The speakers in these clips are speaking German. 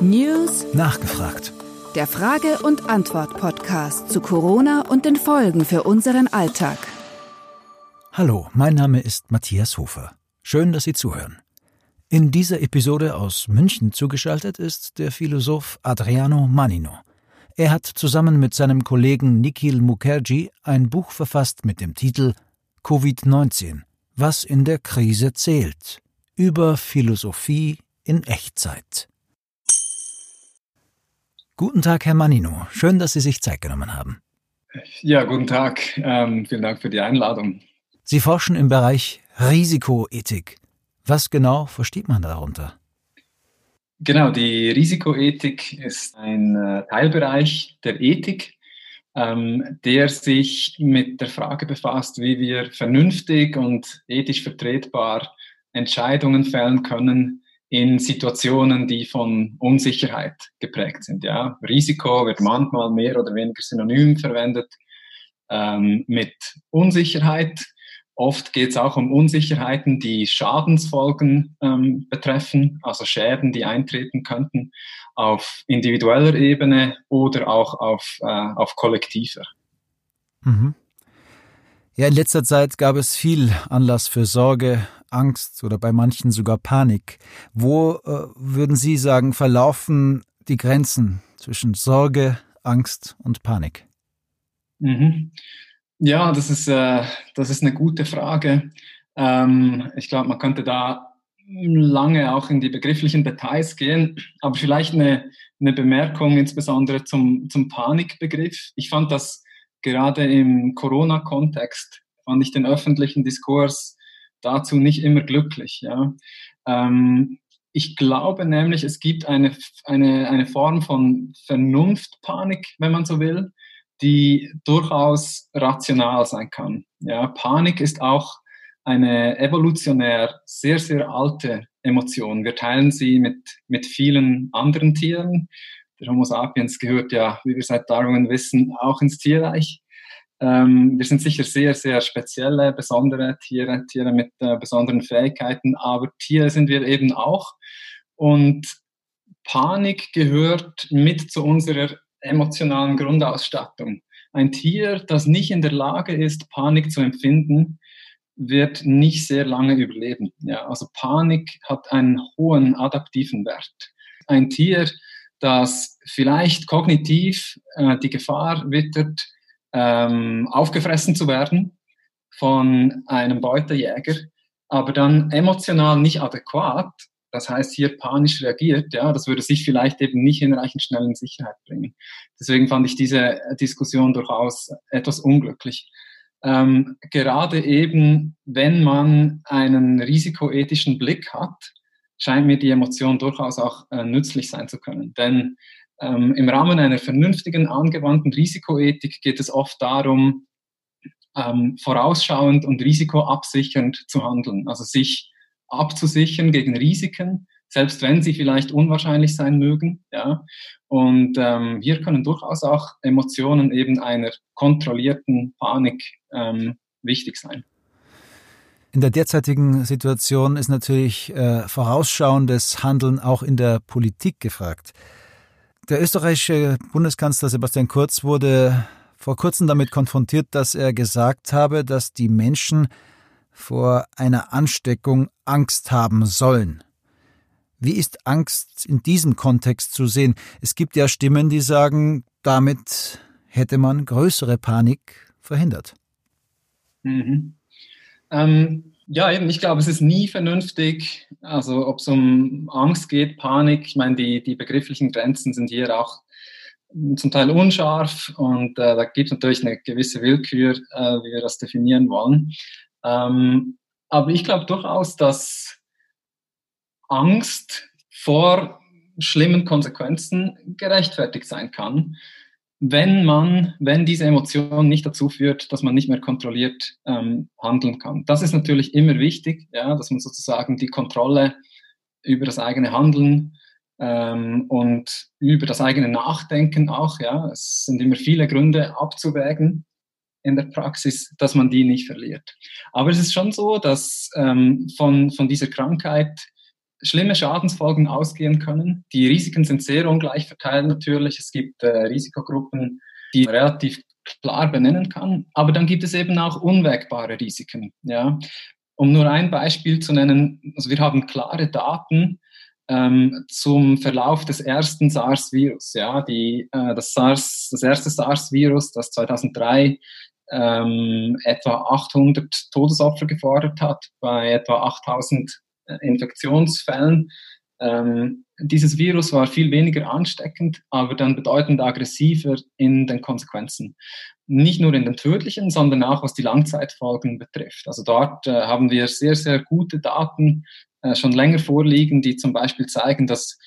News Nachgefragt. Der Frage- und Antwort-Podcast zu Corona und den Folgen für unseren Alltag. Hallo, mein Name ist Matthias Hofer. Schön, dass Sie zuhören. In dieser Episode aus München zugeschaltet ist der Philosoph Adriano Manino. Er hat zusammen mit seinem Kollegen Nikhil Mukherjee ein Buch verfasst mit dem Titel Covid-19 Was in der Krise zählt über Philosophie in Echtzeit. Guten Tag, Herr Manino. Schön, dass Sie sich Zeit genommen haben. Ja, guten Tag. Ähm, vielen Dank für die Einladung. Sie forschen im Bereich Risikoethik. Was genau versteht man darunter? Genau, die Risikoethik ist ein äh, Teilbereich der Ethik, ähm, der sich mit der Frage befasst, wie wir vernünftig und ethisch vertretbar Entscheidungen fällen können, in Situationen, die von Unsicherheit geprägt sind. Ja, Risiko wird manchmal mehr oder weniger synonym verwendet ähm, mit Unsicherheit. Oft geht es auch um Unsicherheiten, die Schadensfolgen ähm, betreffen, also Schäden, die eintreten könnten auf individueller Ebene oder auch auf, äh, auf kollektiver. Mhm. Ja, in letzter Zeit gab es viel Anlass für Sorge, Angst oder bei manchen sogar Panik. Wo äh, würden Sie sagen, verlaufen die Grenzen zwischen Sorge, Angst und Panik? Mhm. Ja, das ist, äh, das ist eine gute Frage. Ähm, ich glaube, man könnte da lange auch in die begrifflichen Details gehen, aber vielleicht eine, eine Bemerkung insbesondere zum, zum Panikbegriff. Ich fand das gerade im Corona-Kontext fand ich den öffentlichen Diskurs dazu nicht immer glücklich. Ja. Ähm, ich glaube nämlich, es gibt eine, eine, eine Form von Vernunftpanik, wenn man so will, die durchaus rational sein kann. Ja. Panik ist auch eine evolutionär sehr, sehr alte Emotion. Wir teilen sie mit, mit vielen anderen Tieren der Homo sapiens gehört ja, wie wir seit Darwin wissen, auch ins Tierreich. Ähm, wir sind sicher sehr, sehr spezielle, besondere Tiere, Tiere mit äh, besonderen Fähigkeiten, aber Tiere sind wir eben auch. Und Panik gehört mit zu unserer emotionalen Grundausstattung. Ein Tier, das nicht in der Lage ist, Panik zu empfinden, wird nicht sehr lange überleben. Ja, also Panik hat einen hohen adaptiven Wert. Ein Tier, dass vielleicht kognitiv äh, die Gefahr wittert, ähm, aufgefressen zu werden von einem Beutejäger, aber dann emotional nicht adäquat, das heißt hier panisch reagiert, ja, das würde sich vielleicht eben nicht hinreichend schnell in Sicherheit bringen. Deswegen fand ich diese Diskussion durchaus etwas unglücklich. Ähm, gerade eben, wenn man einen risikoethischen Blick hat, scheint mir die Emotion durchaus auch äh, nützlich sein zu können. Denn ähm, im Rahmen einer vernünftigen, angewandten Risikoethik geht es oft darum, ähm, vorausschauend und risikoabsichernd zu handeln, also sich abzusichern gegen Risiken, selbst wenn sie vielleicht unwahrscheinlich sein mögen. Ja? Und ähm, hier können durchaus auch Emotionen eben einer kontrollierten Panik ähm, wichtig sein. In der derzeitigen Situation ist natürlich äh, vorausschauendes Handeln auch in der Politik gefragt. Der österreichische Bundeskanzler Sebastian Kurz wurde vor kurzem damit konfrontiert, dass er gesagt habe, dass die Menschen vor einer Ansteckung Angst haben sollen. Wie ist Angst in diesem Kontext zu sehen? Es gibt ja Stimmen, die sagen, damit hätte man größere Panik verhindert. Mhm. Ähm, ja, eben, ich glaube, es ist nie vernünftig, also ob es um Angst geht, Panik, ich meine, die, die begrifflichen Grenzen sind hier auch zum Teil unscharf und äh, da gibt es natürlich eine gewisse Willkür, äh, wie wir das definieren wollen. Ähm, aber ich glaube durchaus, dass Angst vor schlimmen Konsequenzen gerechtfertigt sein kann wenn man, wenn diese Emotion nicht dazu führt, dass man nicht mehr kontrolliert ähm, handeln kann. Das ist natürlich immer wichtig, ja, dass man sozusagen die Kontrolle über das eigene Handeln ähm, und über das eigene Nachdenken auch, ja, es sind immer viele Gründe abzuwägen in der Praxis, dass man die nicht verliert. Aber es ist schon so, dass ähm, von, von dieser Krankheit schlimme Schadensfolgen ausgehen können. Die Risiken sind sehr ungleich verteilt natürlich. Es gibt äh, Risikogruppen, die relativ klar benennen kann. Aber dann gibt es eben auch unwägbare Risiken. Ja. Um nur ein Beispiel zu nennen, also wir haben klare Daten ähm, zum Verlauf des ersten SARS-Virus. Ja, äh, das, SARS, das erste SARS-Virus, das 2003 ähm, etwa 800 Todesopfer gefordert hat bei etwa 8000 äh, Infektionsfällen. Ähm, dieses Virus war viel weniger ansteckend, aber dann bedeutend aggressiver in den Konsequenzen. Nicht nur in den tödlichen, sondern auch was die Langzeitfolgen betrifft. Also dort äh, haben wir sehr, sehr gute Daten äh, schon länger vorliegen, die zum Beispiel zeigen, dass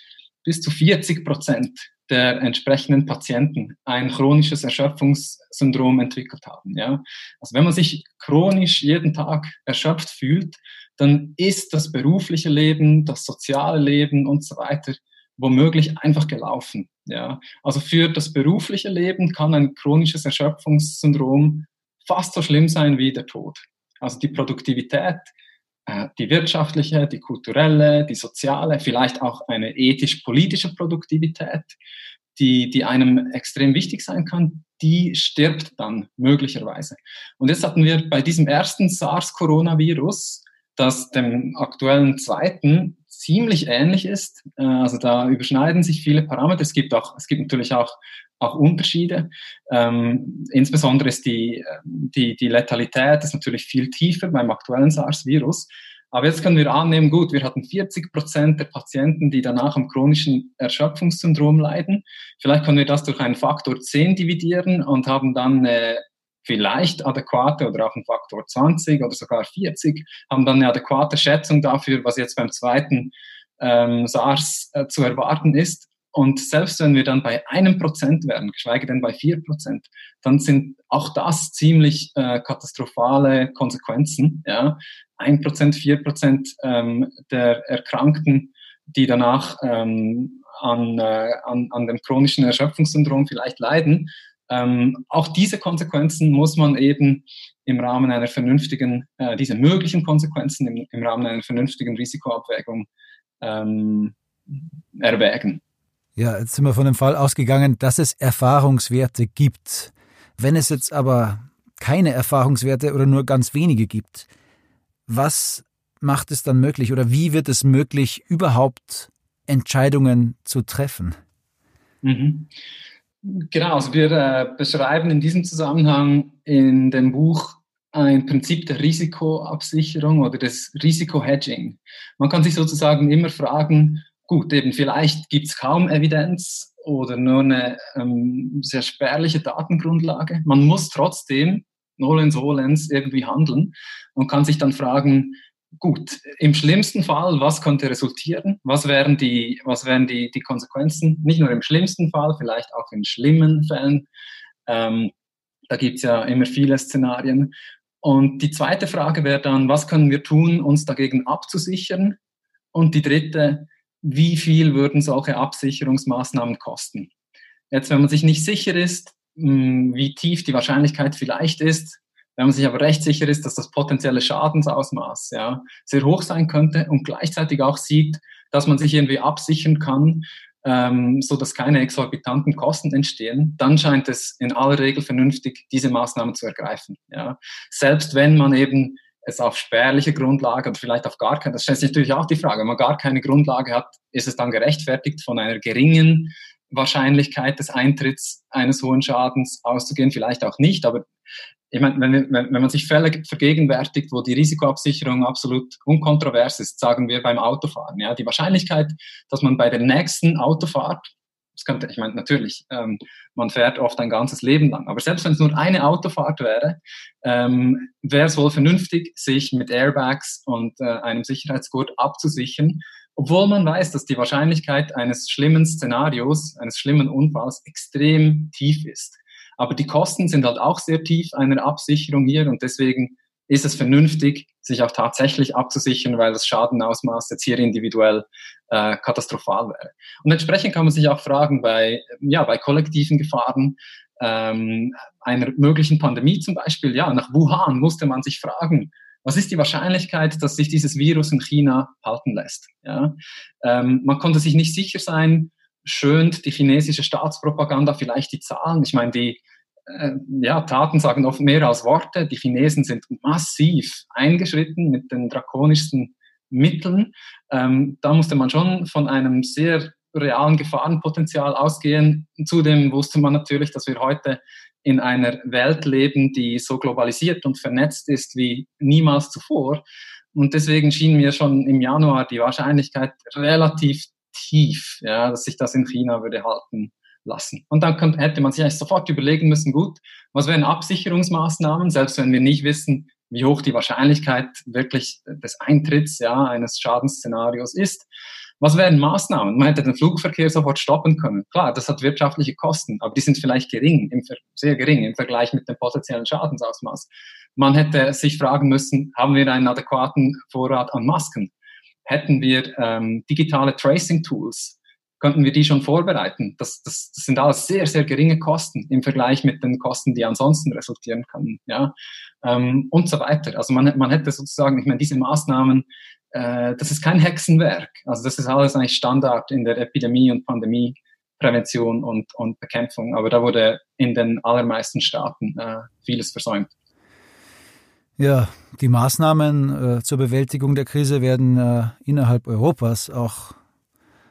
bis zu 40 Prozent der entsprechenden Patienten ein chronisches Erschöpfungssyndrom entwickelt haben. Ja? Also wenn man sich chronisch jeden Tag erschöpft fühlt, dann ist das berufliche Leben, das soziale Leben und so weiter womöglich einfach gelaufen. Ja? Also für das berufliche Leben kann ein chronisches Erschöpfungssyndrom fast so schlimm sein wie der Tod. Also die Produktivität, äh, die wirtschaftliche, die kulturelle, die soziale, vielleicht auch eine ethisch-politische Produktivität, die, die einem extrem wichtig sein kann, die stirbt dann möglicherweise. Und jetzt hatten wir bei diesem ersten SARS-Coronavirus das dem aktuellen zweiten ziemlich ähnlich ist. Äh, also da überschneiden sich viele Parameter. Es gibt auch, es gibt natürlich auch, auch Unterschiede. Ähm, insbesondere ist die, die, die Letalität ist natürlich viel tiefer beim aktuellen SARS-Virus. Aber jetzt können wir annehmen, gut, wir hatten 40 Prozent der Patienten, die danach am chronischen Erschöpfungssyndrom leiden. Vielleicht können wir das durch einen Faktor 10 dividieren und haben dann äh, vielleicht adäquate oder auch ein Faktor 20 oder sogar 40, haben dann eine adäquate Schätzung dafür, was jetzt beim zweiten ähm, SARS äh, zu erwarten ist. Und selbst wenn wir dann bei einem Prozent wären, geschweige denn bei vier Prozent, dann sind auch das ziemlich äh, katastrophale Konsequenzen. Ja, ein Prozent, vier Prozent ähm, der Erkrankten, die danach ähm, an, äh, an, an dem chronischen Erschöpfungssyndrom vielleicht leiden, ähm, auch diese Konsequenzen muss man eben im Rahmen einer vernünftigen, äh, diese möglichen Konsequenzen im, im, Rahmen einer vernünftigen Risikoabwägung ähm, erwägen. Ja, jetzt sind wir von dem Fall ausgegangen, dass es Erfahrungswerte gibt. Wenn es jetzt aber keine Erfahrungswerte oder nur ganz wenige gibt, was macht es dann möglich oder wie wird es möglich, überhaupt Entscheidungen zu treffen? Mhm. Genau, also wir äh, beschreiben in diesem Zusammenhang in dem Buch ein Prinzip der Risikoabsicherung oder des Risikohedging. Man kann sich sozusagen immer fragen, gut, eben vielleicht gibt es kaum Evidenz oder nur eine ähm, sehr spärliche Datengrundlage. Man muss trotzdem nolens volens irgendwie handeln und kann sich dann fragen, gut, im schlimmsten Fall, was könnte resultieren? Was wären die, was wären die, die Konsequenzen? Nicht nur im schlimmsten Fall, vielleicht auch in schlimmen Fällen. Ähm, da gibt es ja immer viele Szenarien. Und die zweite Frage wäre dann, was können wir tun, uns dagegen abzusichern? Und die dritte, wie viel würden solche Absicherungsmaßnahmen kosten? Jetzt, wenn man sich nicht sicher ist, hm, wie tief die Wahrscheinlichkeit vielleicht ist, wenn man sich aber recht sicher ist, dass das potenzielle Schadensausmaß ja, sehr hoch sein könnte und gleichzeitig auch sieht, dass man sich irgendwie absichern kann, ähm, so dass keine exorbitanten Kosten entstehen, dann scheint es in aller Regel vernünftig, diese Maßnahmen zu ergreifen. Ja. Selbst wenn man eben es auf spärliche Grundlage oder vielleicht auf gar keine, das stellt sich natürlich auch die Frage, wenn man gar keine Grundlage hat, ist es dann gerechtfertigt, von einer geringen Wahrscheinlichkeit des Eintritts eines hohen Schadens auszugehen, vielleicht auch nicht, aber ich meine, wenn, wenn, wenn man sich Fälle vergegenwärtigt, wo die Risikoabsicherung absolut unkontrovers ist, sagen wir beim Autofahren, ja, die Wahrscheinlichkeit, dass man bei der nächsten Autofahrt, das könnte, ich meine, natürlich, ähm, man fährt oft ein ganzes Leben lang, aber selbst wenn es nur eine Autofahrt wäre, ähm, wäre es wohl vernünftig, sich mit Airbags und äh, einem Sicherheitsgurt abzusichern, obwohl man weiß, dass die Wahrscheinlichkeit eines schlimmen Szenarios, eines schlimmen Unfalls extrem tief ist. Aber die Kosten sind halt auch sehr tief einer Absicherung hier und deswegen ist es vernünftig, sich auch tatsächlich abzusichern, weil das Schadenausmaß jetzt hier individuell äh, katastrophal wäre. Und entsprechend kann man sich auch fragen, bei, ja, bei kollektiven Gefahren, ähm, einer möglichen Pandemie zum Beispiel, ja, nach Wuhan musste man sich fragen, was ist die Wahrscheinlichkeit, dass sich dieses Virus in China halten lässt? Ja? Ähm, man konnte sich nicht sicher sein, schönt die chinesische Staatspropaganda vielleicht die Zahlen. Ich meine, die äh, ja, Taten sagen oft mehr als Worte. Die Chinesen sind massiv eingeschritten mit den drakonischsten Mitteln. Ähm, da musste man schon von einem sehr realen Gefahrenpotenzial ausgehen. Zudem wusste man natürlich, dass wir heute in einer Welt leben, die so globalisiert und vernetzt ist wie niemals zuvor. Und deswegen schien mir schon im Januar die Wahrscheinlichkeit relativ tief, ja, dass sich das in China würde halten lassen. Und dann könnte, hätte man sich eigentlich sofort überlegen müssen, gut, was wären Absicherungsmaßnahmen, selbst wenn wir nicht wissen, wie hoch die Wahrscheinlichkeit wirklich des Eintritts ja, eines Schadensszenarios ist. Was wären Maßnahmen? Man hätte den Flugverkehr sofort stoppen können. Klar, das hat wirtschaftliche Kosten, aber die sind vielleicht gering, sehr gering im Vergleich mit dem potenziellen Schadensausmaß. Man hätte sich fragen müssen, haben wir einen adäquaten Vorrat an Masken? Hätten wir ähm, digitale Tracing-Tools? Könnten wir die schon vorbereiten? Das, das, das sind alles sehr, sehr geringe Kosten im Vergleich mit den Kosten, die ansonsten resultieren können. Ja? Ähm, und so weiter. Also man, man hätte sozusagen, ich meine, diese Maßnahmen äh, das ist kein Hexenwerk. Also das ist alles eigentlich Standard in der Epidemie- und Pandemieprävention und, und Bekämpfung. Aber da wurde in den allermeisten Staaten äh, vieles versäumt. Ja, die Maßnahmen äh, zur Bewältigung der Krise werden äh, innerhalb Europas auch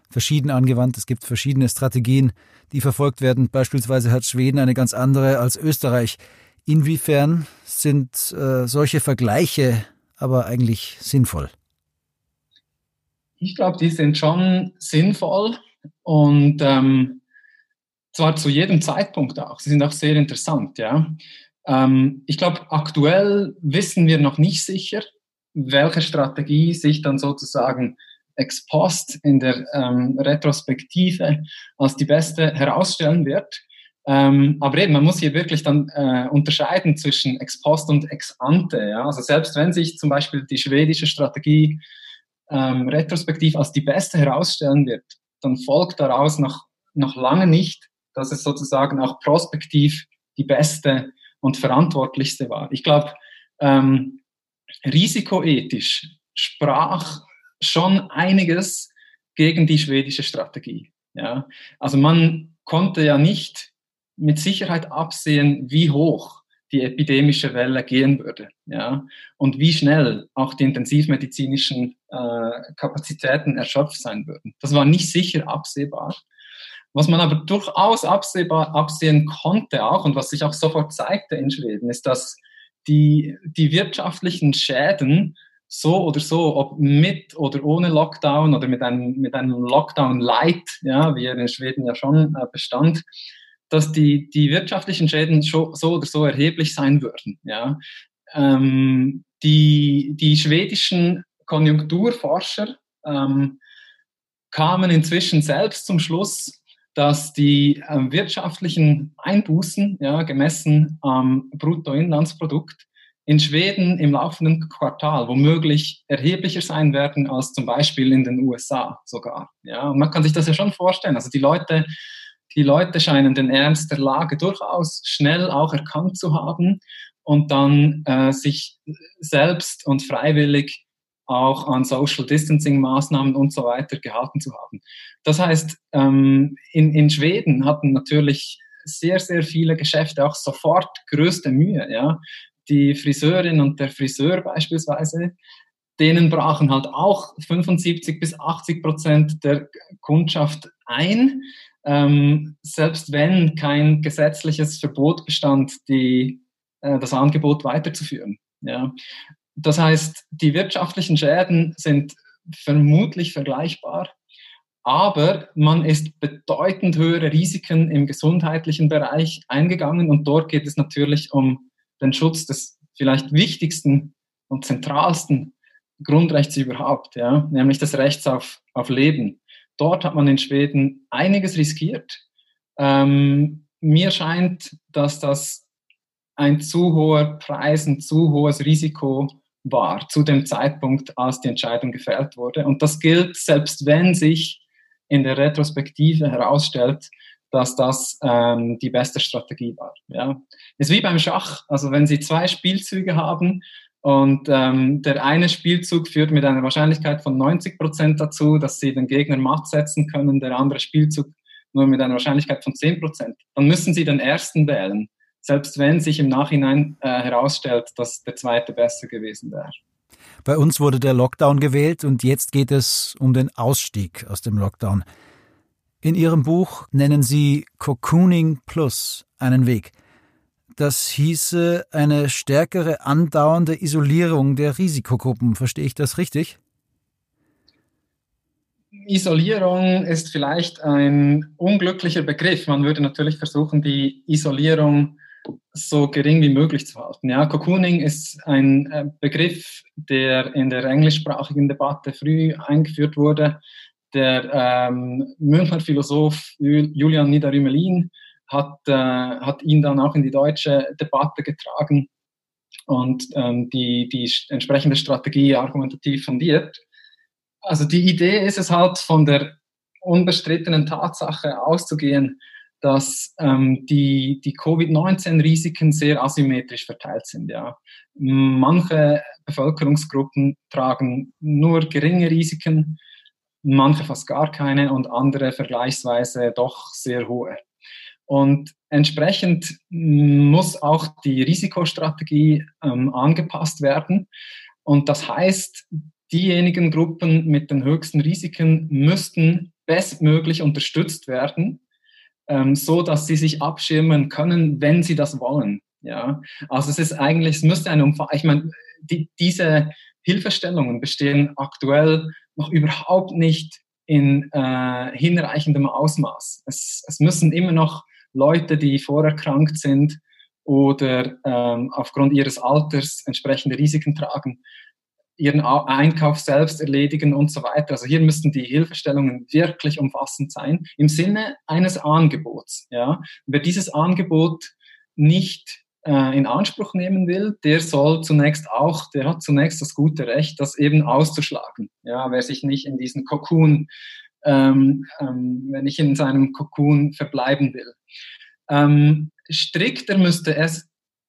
verschieden angewandt. Es gibt verschiedene Strategien, die verfolgt werden. Beispielsweise hat Schweden eine ganz andere als Österreich. Inwiefern sind äh, solche Vergleiche aber eigentlich sinnvoll? Ich glaube, die sind schon sinnvoll und ähm, zwar zu jedem Zeitpunkt auch. Sie sind auch sehr interessant, ja. Ähm, ich glaube, aktuell wissen wir noch nicht sicher, welche Strategie sich dann sozusagen ex post in der ähm, Retrospektive als die beste herausstellen wird. Ähm, aber eben, man muss hier wirklich dann äh, unterscheiden zwischen ex post und ex ante. Ja? Also selbst wenn sich zum Beispiel die schwedische Strategie ähm, retrospektiv als die beste herausstellen wird, dann folgt daraus noch, noch lange nicht, dass es sozusagen auch prospektiv die beste und verantwortlichste war. Ich glaube, ähm, risikoethisch sprach schon einiges gegen die schwedische Strategie. Ja? Also man konnte ja nicht mit Sicherheit absehen, wie hoch die epidemische Welle gehen würde. Ja? Und wie schnell auch die intensivmedizinischen äh, Kapazitäten erschöpft sein würden. Das war nicht sicher absehbar. Was man aber durchaus absehbar absehen konnte auch und was sich auch sofort zeigte in Schweden, ist, dass die, die wirtschaftlichen Schäden so oder so, ob mit oder ohne Lockdown oder mit einem, mit einem Lockdown Light, ja, wie er in Schweden ja schon äh, bestand, dass die, die wirtschaftlichen Schäden so oder so erheblich sein würden. Ja. Ähm, die, die schwedischen Konjunkturforscher ähm, kamen inzwischen selbst zum Schluss, dass die ähm, wirtschaftlichen Einbußen, ja, gemessen am Bruttoinlandsprodukt, in Schweden im laufenden Quartal womöglich erheblicher sein werden als zum Beispiel in den USA sogar. Ja, und man kann sich das ja schon vorstellen. Also die Leute die Leute scheinen den Ernst der Lage durchaus schnell auch erkannt zu haben und dann äh, sich selbst und freiwillig auch an Social Distancing Maßnahmen und so weiter gehalten zu haben. Das heißt, ähm, in, in Schweden hatten natürlich sehr, sehr viele Geschäfte auch sofort größte Mühe. Ja? Die Friseurin und der Friseur beispielsweise, denen brachen halt auch 75 bis 80 Prozent der Kundschaft ein ähm, selbst wenn kein gesetzliches Verbot bestand, die, äh, das Angebot weiterzuführen. Ja. Das heißt, die wirtschaftlichen Schäden sind vermutlich vergleichbar, aber man ist bedeutend höhere Risiken im gesundheitlichen Bereich eingegangen und dort geht es natürlich um den Schutz des vielleicht wichtigsten und zentralsten Grundrechts überhaupt, ja, nämlich des Rechts auf, auf Leben. Dort hat man in Schweden einiges riskiert. Ähm, mir scheint, dass das ein zu hoher Preis, ein zu hohes Risiko war zu dem Zeitpunkt, als die Entscheidung gefällt wurde. Und das gilt, selbst wenn sich in der Retrospektive herausstellt, dass das ähm, die beste Strategie war. Ja. Ist wie beim Schach. Also wenn Sie zwei Spielzüge haben Und ähm, der eine Spielzug führt mit einer Wahrscheinlichkeit von 90 Prozent dazu, dass sie den Gegner matt setzen können, der andere Spielzug nur mit einer Wahrscheinlichkeit von 10 Prozent. Dann müssen sie den ersten wählen, selbst wenn sich im Nachhinein äh, herausstellt, dass der zweite besser gewesen wäre. Bei uns wurde der Lockdown gewählt und jetzt geht es um den Ausstieg aus dem Lockdown. In Ihrem Buch nennen Sie Cocooning Plus einen Weg. Das hieße eine stärkere andauernde Isolierung der Risikogruppen. Verstehe ich das richtig? Isolierung ist vielleicht ein unglücklicher Begriff. Man würde natürlich versuchen, die Isolierung so gering wie möglich zu halten. Ja, Cocooning ist ein äh, Begriff, der in der englischsprachigen Debatte früh eingeführt wurde. Der ähm, Münchner Philosoph Julian Niederrümelin hat, äh, hat ihn dann auch in die deutsche Debatte getragen und ähm, die, die entsprechende Strategie argumentativ fundiert. Also die Idee ist es halt von der unbestrittenen Tatsache auszugehen, dass ähm, die, die Covid-19-Risiken sehr asymmetrisch verteilt sind. Ja. Manche Bevölkerungsgruppen tragen nur geringe Risiken, manche fast gar keine und andere vergleichsweise doch sehr hohe. Und entsprechend muss auch die Risikostrategie ähm, angepasst werden. Und das heißt, diejenigen Gruppen mit den höchsten Risiken müssten bestmöglich unterstützt werden, ähm, so dass sie sich abschirmen können, wenn sie das wollen. Ja, also es ist eigentlich, es müsste eine Umfang, ich meine, die, diese Hilfestellungen bestehen aktuell noch überhaupt nicht in äh, hinreichendem Ausmaß. Es, es müssen immer noch Leute, die vorerkrankt sind oder ähm, aufgrund ihres Alters entsprechende Risiken tragen, ihren Einkauf selbst erledigen und so weiter. Also hier müssten die Hilfestellungen wirklich umfassend sein im Sinne eines Angebots. Ja, wer dieses Angebot nicht äh, in Anspruch nehmen will, der soll zunächst auch, der hat zunächst das gute Recht, das eben auszuschlagen. Ja, wer sich nicht in diesen Kokon ähm, ähm, wenn ich in seinem Kokon verbleiben will. Ähm, strikter müsste es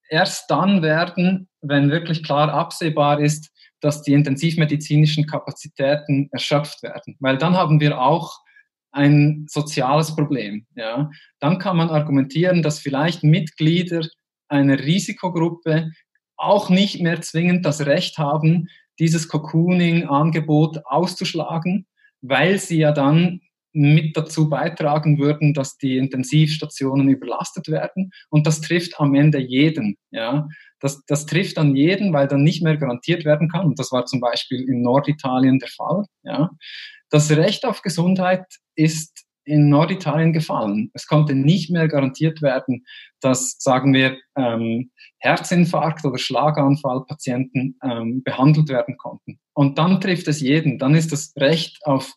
erst dann werden, wenn wirklich klar absehbar ist, dass die intensivmedizinischen Kapazitäten erschöpft werden. Weil dann haben wir auch ein soziales Problem. Ja. Dann kann man argumentieren, dass vielleicht Mitglieder einer Risikogruppe auch nicht mehr zwingend das Recht haben, dieses Cocooning-Angebot auszuschlagen, weil sie ja dann mit dazu beitragen würden, dass die Intensivstationen überlastet werden. Und das trifft am Ende jeden. Ja. Das, das trifft dann jeden, weil dann nicht mehr garantiert werden kann. Und das war zum Beispiel in Norditalien der Fall. Ja. Das Recht auf Gesundheit ist in Norditalien gefallen. Es konnte nicht mehr garantiert werden, dass, sagen wir, ähm, Herzinfarkt oder Schlaganfallpatienten ähm, behandelt werden konnten. Und dann trifft es jeden. Dann ist das Recht auf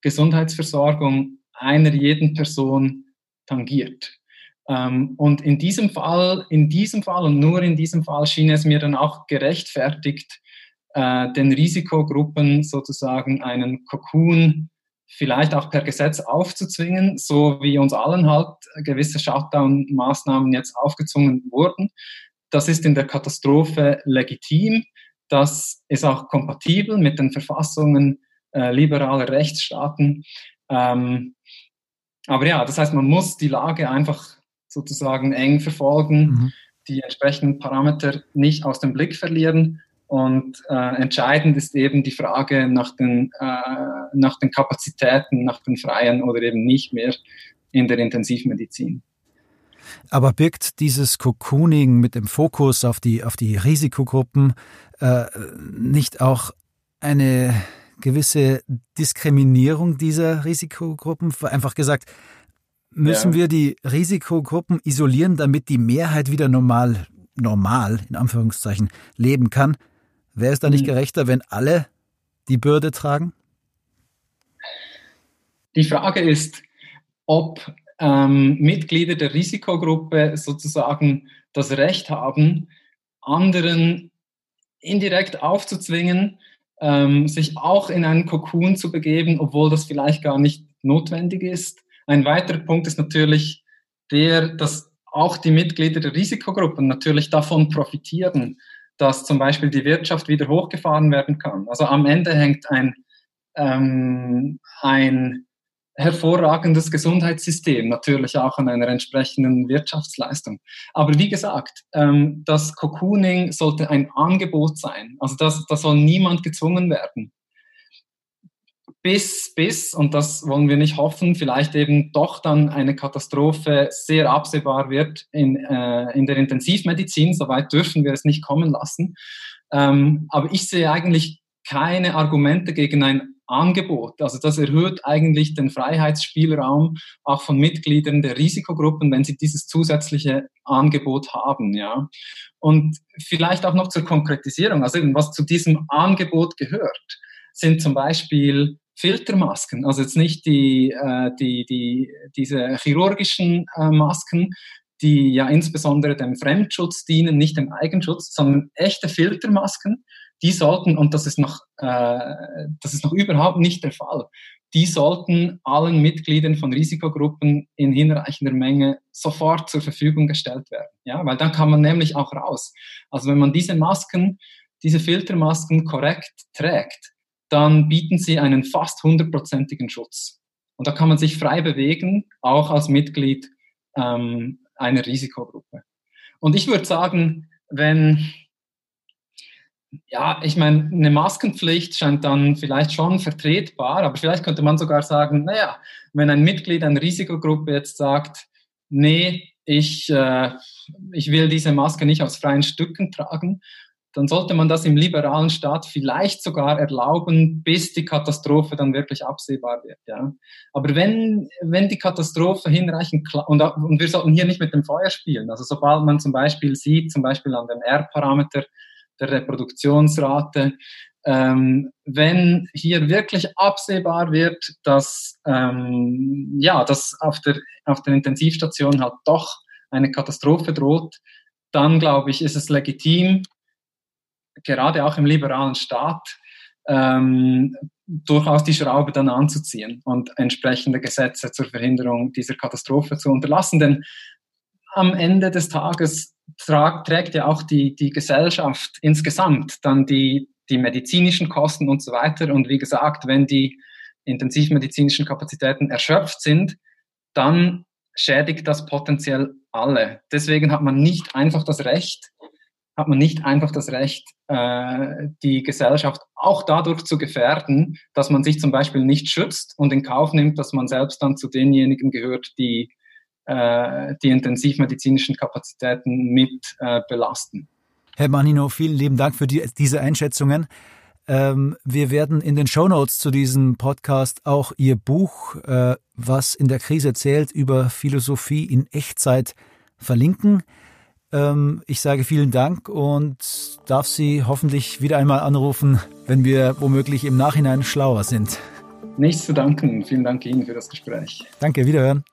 Gesundheitsversorgung einer jeden Person tangiert. Ähm, und in diesem Fall, in diesem Fall und nur in diesem Fall schien es mir dann auch gerechtfertigt, äh, den Risikogruppen sozusagen einen Cocoon vielleicht auch per Gesetz aufzuzwingen, so wie uns allen halt gewisse Shutdown-Maßnahmen jetzt aufgezwungen wurden. Das ist in der Katastrophe legitim. Das ist auch kompatibel mit den Verfassungen äh, liberaler Rechtsstaaten. Ähm, aber ja, das heißt, man muss die Lage einfach sozusagen eng verfolgen, mhm. die entsprechenden Parameter nicht aus dem Blick verlieren und äh, entscheidend ist eben die Frage nach den, äh, nach den Kapazitäten, nach den freien oder eben nicht mehr in der Intensivmedizin. Aber birgt dieses Cocooning mit dem Fokus auf die, auf die Risikogruppen äh, nicht auch eine gewisse Diskriminierung dieser Risikogruppen? Einfach gesagt, müssen ja. wir die Risikogruppen isolieren, damit die Mehrheit wieder normal, normal, in Anführungszeichen, leben kann? Wäre es da nicht hm. gerechter, wenn alle die Bürde tragen? Die Frage ist, ob ähm, Mitglieder der Risikogruppe sozusagen das Recht haben, anderen indirekt aufzuzwingen, ähm, sich auch in einen Kokon zu begeben, obwohl das vielleicht gar nicht notwendig ist. Ein weiterer Punkt ist natürlich der, dass auch die Mitglieder der Risikogruppen natürlich davon profitieren, dass zum Beispiel die Wirtschaft wieder hochgefahren werden kann. Also am Ende hängt ein, ähm, ein hervorragendes Gesundheitssystem, natürlich auch an einer entsprechenden Wirtschaftsleistung. Aber wie gesagt, ähm, das Cocooning sollte ein Angebot sein. Also das, das soll niemand gezwungen werden. Bis, bis, und das wollen wir nicht hoffen, vielleicht eben doch dann eine Katastrophe sehr absehbar wird in, äh, in der Intensivmedizin. Soweit dürfen wir es nicht kommen lassen. Ähm, aber ich sehe eigentlich keine Argumente gegen ein Angebot. Also das erhöht eigentlich den Freiheitsspielraum auch von Mitgliedern der Risikogruppen, wenn sie dieses zusätzliche Angebot haben. Ja. Und vielleicht auch noch zur Konkretisierung, also was zu diesem Angebot gehört, sind zum Beispiel Filtermasken, also jetzt nicht die, äh, die, die, diese chirurgischen äh, Masken, die ja insbesondere dem Fremdschutz dienen, nicht dem Eigenschutz, sondern echte Filtermasken, die sollten, und das ist noch, äh, das ist noch überhaupt nicht der Fall, die sollten allen Mitgliedern von Risikogruppen in hinreichender Menge sofort zur Verfügung gestellt werden. Ja, weil dann kann man nämlich auch raus. Also wenn man diese Masken, diese Filtermasken korrekt trägt, dann bieten sie einen fast hundertprozentigen Schutz. Und da kann man sich frei bewegen, auch als Mitglied ähm, einer Risikogruppe. Und ich würde sagen, wenn ja, ich meine, eine Maskenpflicht scheint dann vielleicht schon vertretbar, aber vielleicht könnte man sogar sagen, naja, wenn ein Mitglied einer Risikogruppe jetzt sagt, nee, ich, äh, ich will diese Maske nicht aus freien Stücken tragen, dann sollte man das im liberalen Staat vielleicht sogar erlauben, bis die Katastrophe dann wirklich absehbar wird. Ja. Aber wenn, wenn die Katastrophe hinreichend klar, und, und wir sollten hier nicht mit dem Feuer spielen, also sobald man zum Beispiel sieht, zum Beispiel an dem R-Parameter, der Reproduktionsrate. Ähm, wenn hier wirklich absehbar wird, dass, ähm, ja, dass auf der, auf der Intensivstation halt doch eine Katastrophe droht, dann glaube ich, ist es legitim, gerade auch im liberalen Staat, ähm, durchaus die Schraube dann anzuziehen und entsprechende Gesetze zur Verhinderung dieser Katastrophe zu unterlassen. Denn am Ende des Tages trägt ja auch die, die Gesellschaft insgesamt dann die, die medizinischen Kosten und so weiter. Und wie gesagt, wenn die intensivmedizinischen Kapazitäten erschöpft sind, dann schädigt das potenziell alle. Deswegen hat man nicht einfach das Recht, hat man nicht einfach das Recht, äh, die Gesellschaft auch dadurch zu gefährden, dass man sich zum Beispiel nicht schützt und in Kauf nimmt, dass man selbst dann zu denjenigen gehört, die äh, die intensivmedizinischen Kapazitäten mit äh, belasten. Herr Manino, vielen lieben Dank für die, diese Einschätzungen. Ähm, wir werden in den Shownotes zu diesem Podcast auch Ihr Buch, äh, was in der Krise zählt, über Philosophie in Echtzeit verlinken. Ähm, ich sage vielen Dank und darf Sie hoffentlich wieder einmal anrufen, wenn wir womöglich im Nachhinein schlauer sind. Nichts zu danken. Vielen Dank Ihnen für das Gespräch. Danke, wiederhören.